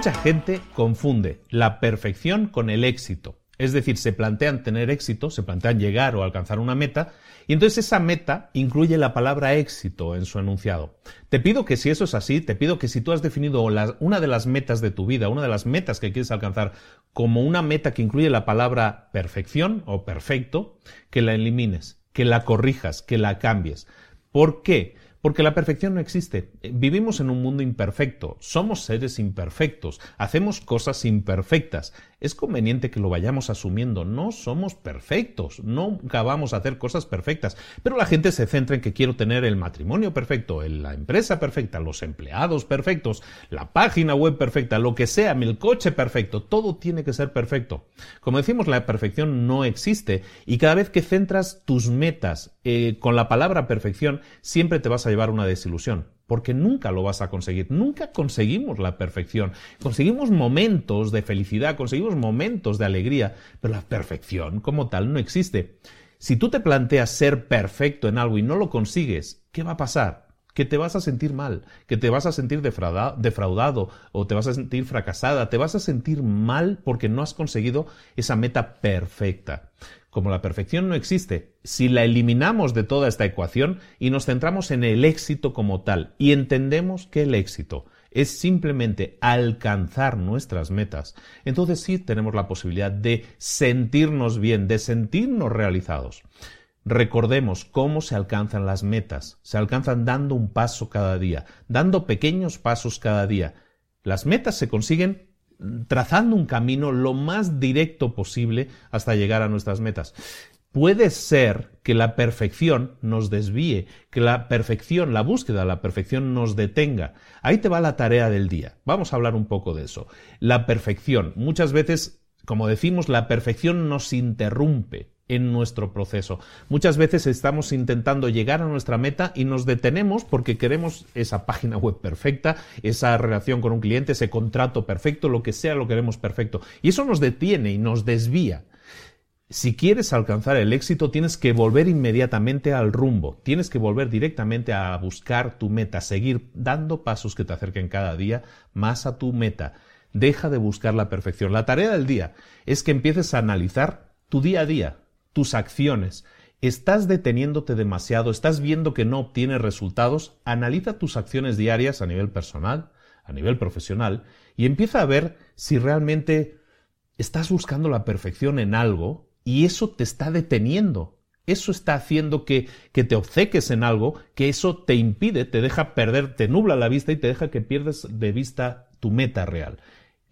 Mucha gente confunde la perfección con el éxito. Es decir, se plantean tener éxito, se plantean llegar o alcanzar una meta, y entonces esa meta incluye la palabra éxito en su enunciado. Te pido que si eso es así, te pido que si tú has definido una de las metas de tu vida, una de las metas que quieres alcanzar, como una meta que incluye la palabra perfección o perfecto, que la elimines, que la corrijas, que la cambies. ¿Por qué? Porque la perfección no existe. Vivimos en un mundo imperfecto, somos seres imperfectos, hacemos cosas imperfectas. Es conveniente que lo vayamos asumiendo. No somos perfectos, nunca vamos a hacer cosas perfectas. Pero la gente se centra en que quiero tener el matrimonio perfecto, la empresa perfecta, los empleados perfectos, la página web perfecta, lo que sea, el coche perfecto. Todo tiene que ser perfecto. Como decimos, la perfección no existe y cada vez que centras tus metas eh, con la palabra perfección, siempre te vas a llevar una desilusión, porque nunca lo vas a conseguir, nunca conseguimos la perfección, conseguimos momentos de felicidad, conseguimos momentos de alegría, pero la perfección como tal no existe. Si tú te planteas ser perfecto en algo y no lo consigues, ¿qué va a pasar? que te vas a sentir mal, que te vas a sentir defraudado o te vas a sentir fracasada, te vas a sentir mal porque no has conseguido esa meta perfecta. Como la perfección no existe, si la eliminamos de toda esta ecuación y nos centramos en el éxito como tal y entendemos que el éxito es simplemente alcanzar nuestras metas, entonces sí tenemos la posibilidad de sentirnos bien, de sentirnos realizados. Recordemos cómo se alcanzan las metas. Se alcanzan dando un paso cada día, dando pequeños pasos cada día. Las metas se consiguen trazando un camino lo más directo posible hasta llegar a nuestras metas. Puede ser que la perfección nos desvíe, que la perfección, la búsqueda de la perfección nos detenga. Ahí te va la tarea del día. Vamos a hablar un poco de eso. La perfección. Muchas veces, como decimos, la perfección nos interrumpe en nuestro proceso. Muchas veces estamos intentando llegar a nuestra meta y nos detenemos porque queremos esa página web perfecta, esa relación con un cliente, ese contrato perfecto, lo que sea, lo queremos perfecto. Y eso nos detiene y nos desvía. Si quieres alcanzar el éxito, tienes que volver inmediatamente al rumbo, tienes que volver directamente a buscar tu meta, seguir dando pasos que te acerquen cada día más a tu meta. Deja de buscar la perfección. La tarea del día es que empieces a analizar tu día a día, tus acciones. ¿Estás deteniéndote demasiado? ¿Estás viendo que no obtienes resultados? Analiza tus acciones diarias a nivel personal, a nivel profesional, y empieza a ver si realmente estás buscando la perfección en algo y eso te está deteniendo. Eso está haciendo que, que, te obceques en algo, que eso te impide, te deja perder, te nubla la vista y te deja que pierdas de vista tu meta real.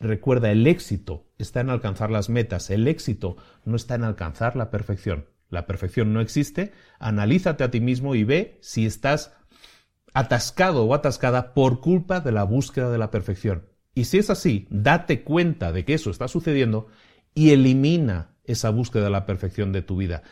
Recuerda, el éxito está en alcanzar las metas, el éxito no está en alcanzar la perfección. La perfección no existe, analízate a ti mismo y ve si estás atascado o atascada por culpa de la búsqueda de la perfección. Y si es así, date cuenta de que eso está sucediendo y elimina esa búsqueda de la perfección de tu vida.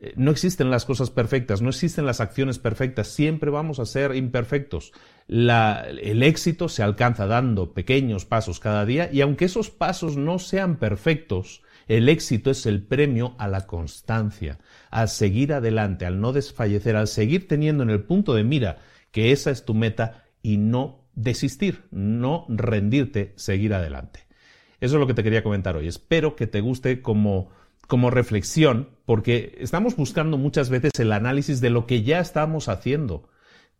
Eh, no existen las cosas perfectas, no existen las acciones perfectas, siempre vamos a ser imperfectos. el éxito se alcanza dando pequeños pasos cada día y aunque esos pasos no sean perfectos, el éxito es el premio a la constancia, al seguir adelante, al no desfallecer, al seguir teniendo en el punto de mira que esa es tu meta y no desistir, no rendirte, seguir adelante. Eso es lo que te quería comentar hoy. Espero que te guste como, como reflexión, porque estamos buscando muchas veces el análisis de lo que ya estamos haciendo,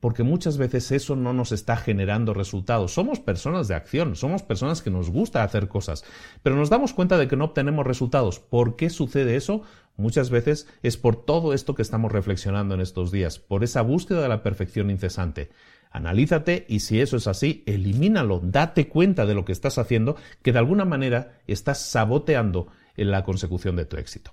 porque muchas veces eso no nos está generando resultados. Somos personas de acción, somos personas que nos gusta hacer cosas, pero nos damos cuenta de que no obtenemos resultados. ¿Por qué sucede eso? Muchas veces es por todo esto que estamos reflexionando en estos días, por esa búsqueda de la perfección incesante. Analízate y si eso es así, elimínalo, date cuenta de lo que estás haciendo, que de alguna manera estás saboteando en la consecución de tu éxito.